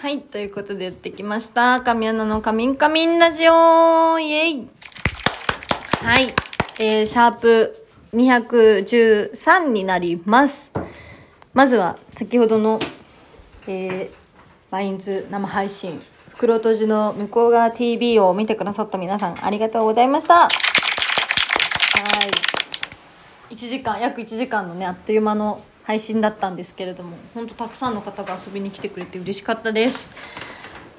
はい、ということでやってきました。神アナのカミンカミンラジオイエイはい、えー、シャープ213になります。まずは、先ほどの、えー、マインズ生配信、袋閉じの向こう側 TV を見てくださった皆さん、ありがとうございました。はい。1時間、約1時間のね、あっという間の配信だったんですけれども、本当たくさんの方が遊びに来てくれて嬉しかったです。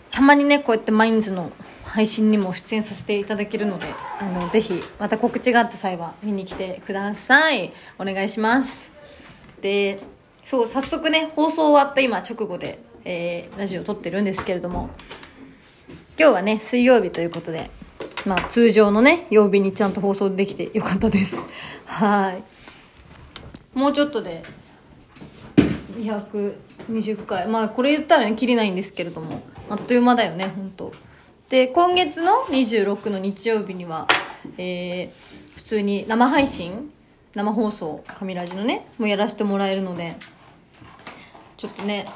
たまにね、こうやってマインズの配信にも出演させていただけるので、あの、ぜひ、また告知があった際は見に来てください。お願いします。で、そう、早速ね、放送終わった今直後で、えー、ラジオ撮ってるんですけれども、今日はね、水曜日ということで、まあ、通常のね、曜日にちゃんと放送できてよかったです。はい。もうちょっとで、220回。まあ、これ言ったらね、切りないんですけれども、あっという間だよね、本当で、今月の26の日曜日には、えー、普通に生配信生放送、神ラジのね、もやらせてもらえるので、ちょっとね、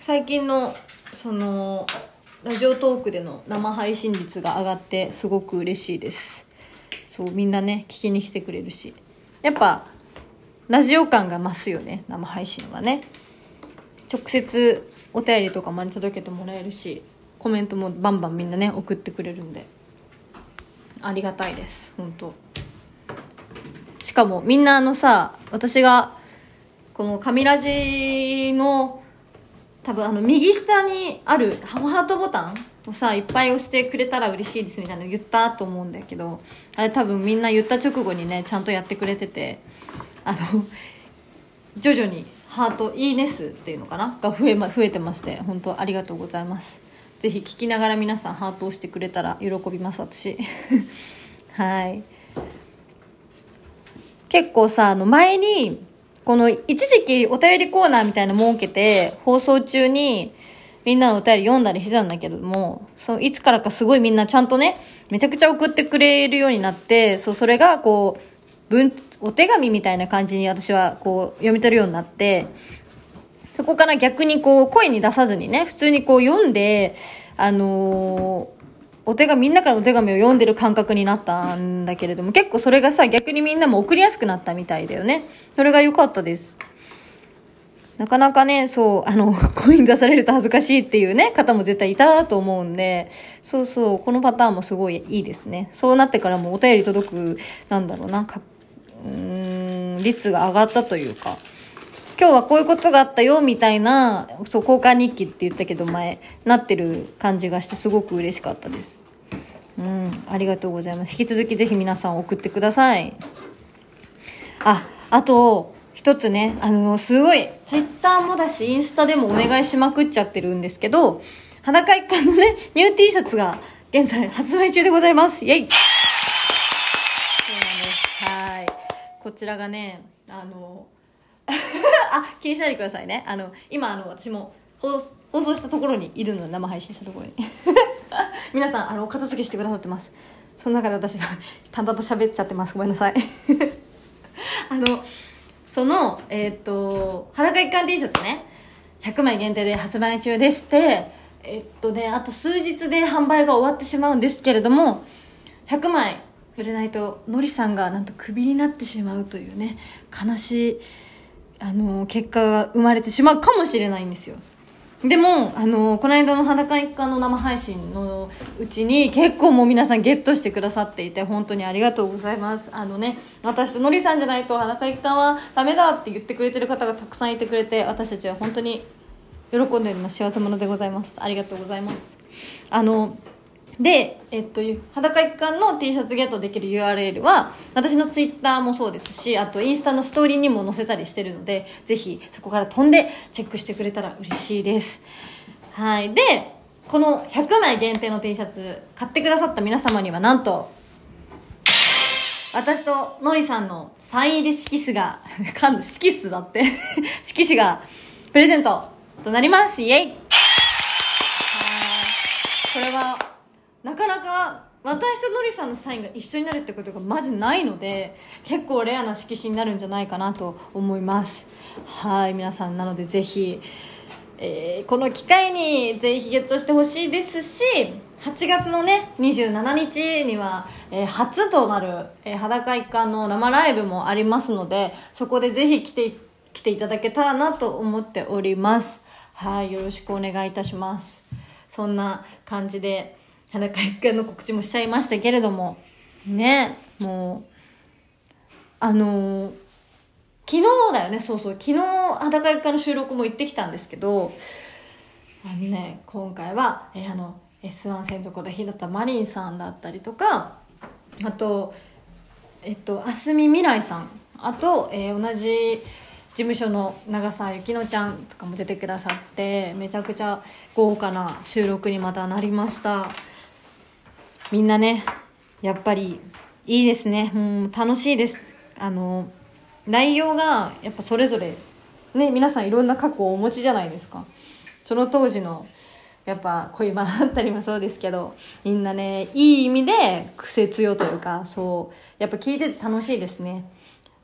最近の、その、ラジオトークでの生配信率が上がってすごく嬉しいです。そう、みんなね、聞きに来てくれるし。やっぱ、ラジオ感が増すよね、生配信はね。直接お便りとかも届けてもらえるし、コメントもバンバンみんなね、送ってくれるんで。ありがたいです、本当しかもみんなあのさ、私が、この神ラジの多分あの右下にあるハートボタンをさいっぱい押してくれたら嬉しいですみたいなの言ったと思うんだけどあれ多分みんな言った直後にねちゃんとやってくれててあの徐々にハートいいね数っていうのかな？が増え,、ま、増えてまして本当ありがとうございます。ぜひ聞きながら皆さんハートをしてくれたら喜びます私。はい。結構さあの前にこの一時期お便りコーナーみたいなの設けて放送中にみんなのお便り読んだりしてたんだけども、そう、いつからかすごいみんなちゃんとね、めちゃくちゃ送ってくれるようになって、そう、それがこう、文、お手紙みたいな感じに私はこう読み取るようになって、そこから逆にこう声に出さずにね、普通にこう読んで、あのーお手紙、みんなからお手紙を読んでる感覚になったんだけれども、結構それがさ、逆にみんなも送りやすくなったみたいだよね。それが良かったです。なかなかね、そう、あの、声に出されると恥ずかしいっていうね、方も絶対いたと思うんで、そうそう、このパターンもすごいいいですね。そうなってからもお便り届く、なんだろうな、うーん、率が上がったというか、今日はこういうことがあったよ、みたいな、そう、交換日記って言ったけど前、なってる感じがしてすごく嬉しかったです。うん、ありがとうございます。引き続きぜひ皆さん送ってください。あ、あと、一つね、あの、すごい、ツイッターもだし、インスタでもお願いしまくっちゃってるんですけど、裸一貫のね、ニュー T シャツが現在発売中でございます。イェイそうなんです。はい。こちらがね、あの、あ、気にしないでくださいね。あの、今、あの、私も放送したところにいるの、生配信したところに。皆さん、あの、お片付けしてくださってます。その中で私が淡々と喋っちゃってます。ごめんなさい。あの、その、えっ、と、裸一貫 T シャツね、100枚限定で発売中でして、えっとね、あと数日で販売が終わってしまうんですけれども、100枚売れないと、のりさんがなんとクビになってしまうというね、悲しい、あの、結果が生まれてしまうかもしれないんですよ。でも、あの、この間の裸一貫の生配信のうちに結構もう皆さんゲットしてくださっていて、本当にありがとうございます。あのね、私とのりさんじゃないと裸一貫はダメだって言ってくれてる方がたくさんいてくれて、私たちは本当に喜んでおります。幸せ者でございます。ありがとうございます。あの、で、えっと、裸一貫の T シャツゲットできる URL は、私のツイッターもそうですし、あとインスタのストーリーにも載せたりしてるので、ぜひそこから飛んでチェックしてくれたら嬉しいです。はい。で、この100枚限定の T シャツ、買ってくださった皆様にはなんと、私とのりさんのサイン入り色紙が、かん色紙だって、色紙がプレゼントとなります。イェイこれは、なかなか私とのりさんのサインが一緒になるってことがまずないので結構レアな色紙になるんじゃないかなと思います。はい皆さん。なのでぜひえーこの機会にぜひゲットしてほしいですし8月のね27日には、えー初となる、えー裸一貫の生ライブもありますのでそこでぜひ来て来ていただけたらなと思っております。はいよろしくお願いいたします。そんな感じで裸一貫の告知もしちゃいましたけれども。ねもうあのー昨日だよね。そうそう。昨日裸一貫の収録も行ってきたんですけどあのね今回は、えーあの S1 戦とこで日向マリンさんだったりとかあとえっとあすみ未来さん。あと、えー同じ事務所の長澤ゆきのちゃんとかも出てくださってめちゃくちゃ豪華な収録にまたなりました。みんなねやっぱりいいですね。うん楽しいです。あの内容がやっぱそれぞれね皆さんいろんな過去をお持ちじゃないですか。その当時のやっぱ恋バナだったりもそうですけどみんなねいい意味で癖強というかそうやっぱ聞いてて楽しいですね。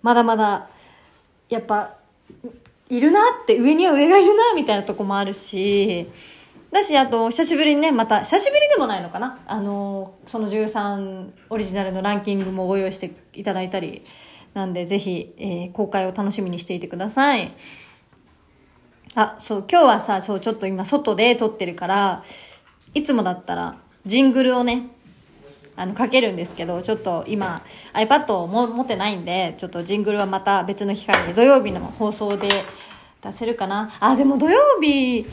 まだまだやっぱいるなって上には上がいるなみたいなとこもあるしだしあと久しぶりにねまた久しぶりでもないのかなあのその13オリジナルのランキングもご用意していただいたりなんでぜひ、えー公開を楽しみにしていてくださいあそう今日はさそうちょっと今外で撮ってるからいつもだったらジングルをねあの、かけるんですけど、ちょっと今、iPad をも持ってないんで、ちょっとジングルはまた別の機会に土曜日の放送で出せるかな。あ、でも土曜日、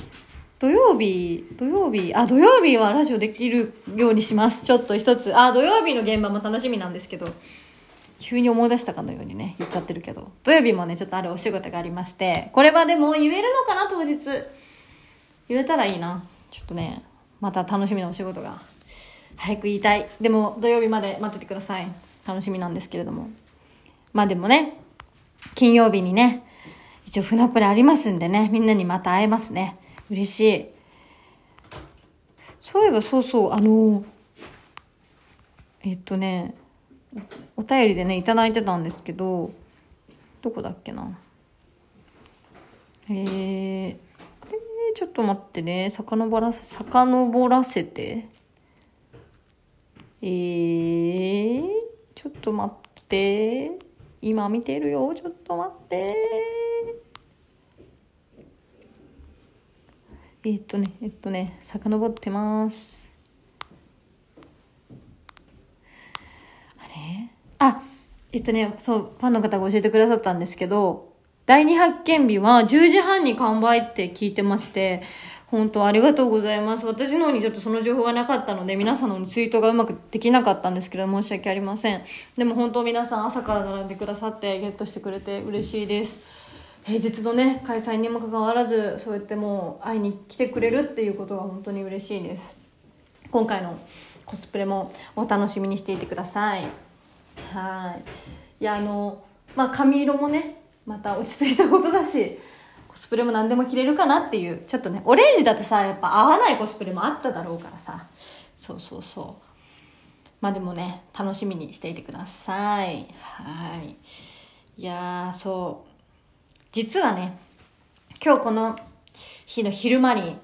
土曜日、土曜日、あ、土曜日はラジオできるようにします。ちょっと一つ。あ、土曜日の現場も楽しみなんですけど、急に思い出したかのようにね、言っちゃってるけど。土曜日もね、ちょっとあるお仕事がありまして、これはでも言えるのかな、当日。言えたらいいな。ちょっとね、また楽しみなお仕事が早く言いたい。でも土曜日まで待っててください。楽しみなんですけれども。まあでもね、金曜日にね、一応船プレありますんでね、みんなにまた会えますね。嬉しい。そういえばそうそう、あの、えっとね、お便りでね、いいてたんですけど、どこだっけな。えー、えーちょっと待ってね、遡らせ、遡らせて。えー、ちょっと待って。今見てるよ。ちょっと待って。えっとね、えっとね、遡ってます。あれ？あ、えっとね、そう、ファンの方が教えてくださったんですけど、第二発見日は10時半に完売って聞いてまして、本当ありがとうございます。私の方にちょっとその情報がなかったので、皆さんのツイートがうまくできなかったんですけど、申し訳ありません。でも本当皆さん朝から並んでくださって、ゲットしてくれて嬉しいです。平日のね、開催にもかかわらず、そうやってもう会いに来てくれるっていうことが本当に嬉しいです。今回のコスプレもお楽しみにしていてください。はい。いや、あの、まあ、髪色もね、また落ち着いたことだし、コスプレも何でも着れるかなっていう、ちょっとね、オレンジだとさ、やっぱ合わないコスプレもあっただろうからさ、そうそうそう。まあでもね、楽しみにしていてください。はい。いやー、そう。実はね、今日この日の昼間に、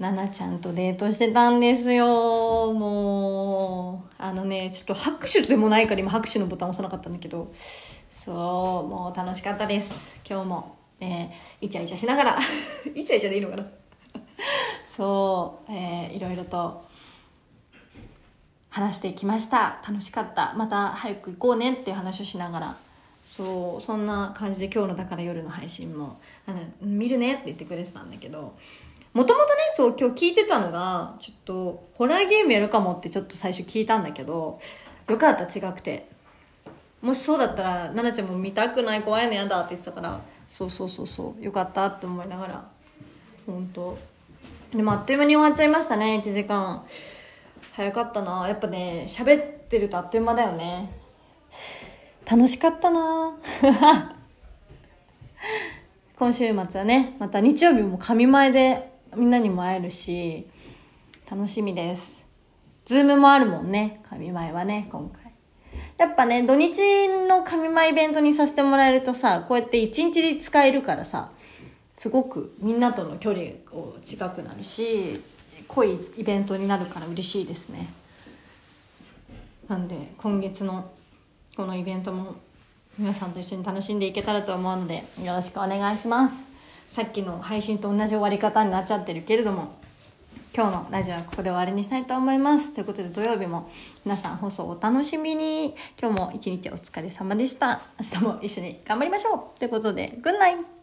ななちゃんとデートしてたんですよ。もう、あのね、ちょっと拍手でもないから今拍手のボタン押さなかったんだけど、そう、もう楽しかったです。今日も、えー、イチャイチャしながら、イチャイチャでいいのかなそう、えー、いろいろと話してきました。楽しかった。また早く行こうねっていう話をしながら、そう、そんな感じで今日のだから夜の配信も、あの見るねって言ってくれてたんだけど、もともとね、そう、今日聞いてたのが、ちょっと、ホラーゲームやるかもってちょっと最初聞いたんだけど、よかった、違くて。もしそうだったら、奈々ちゃんも見たくない、怖いのやだって言ってたから、そうそうそうそう、よかったって思いながら、本当でもあっという間に終わっちゃいましたね、1時間。早かったな。やっぱね、喋ってるとあっという間だよね。楽しかったな 今週末はね、また日曜日も神前でみんなにも会えるし、楽しみです。ズームもあるもんね、神前はね、今回。やっぱね、土日の神前イベントにさせてもらえるとさ、こうやって一日で使えるからさ、すごくみんなとの距離を近くなるし濃いイベントになるから嬉しいですねなんで今月のこのイベントも皆さんと一緒に楽しんでいけたらと思うのでよろしくお願いします。さっきの配信と同じ終わり方になっちゃってるけれども今日のラジオはここで終わりにしたいと思います。ということで土曜日も皆さん放送お楽しみに。今日も一日お疲れ様でした。明日も一緒に頑張りましょう。ということでグッナイ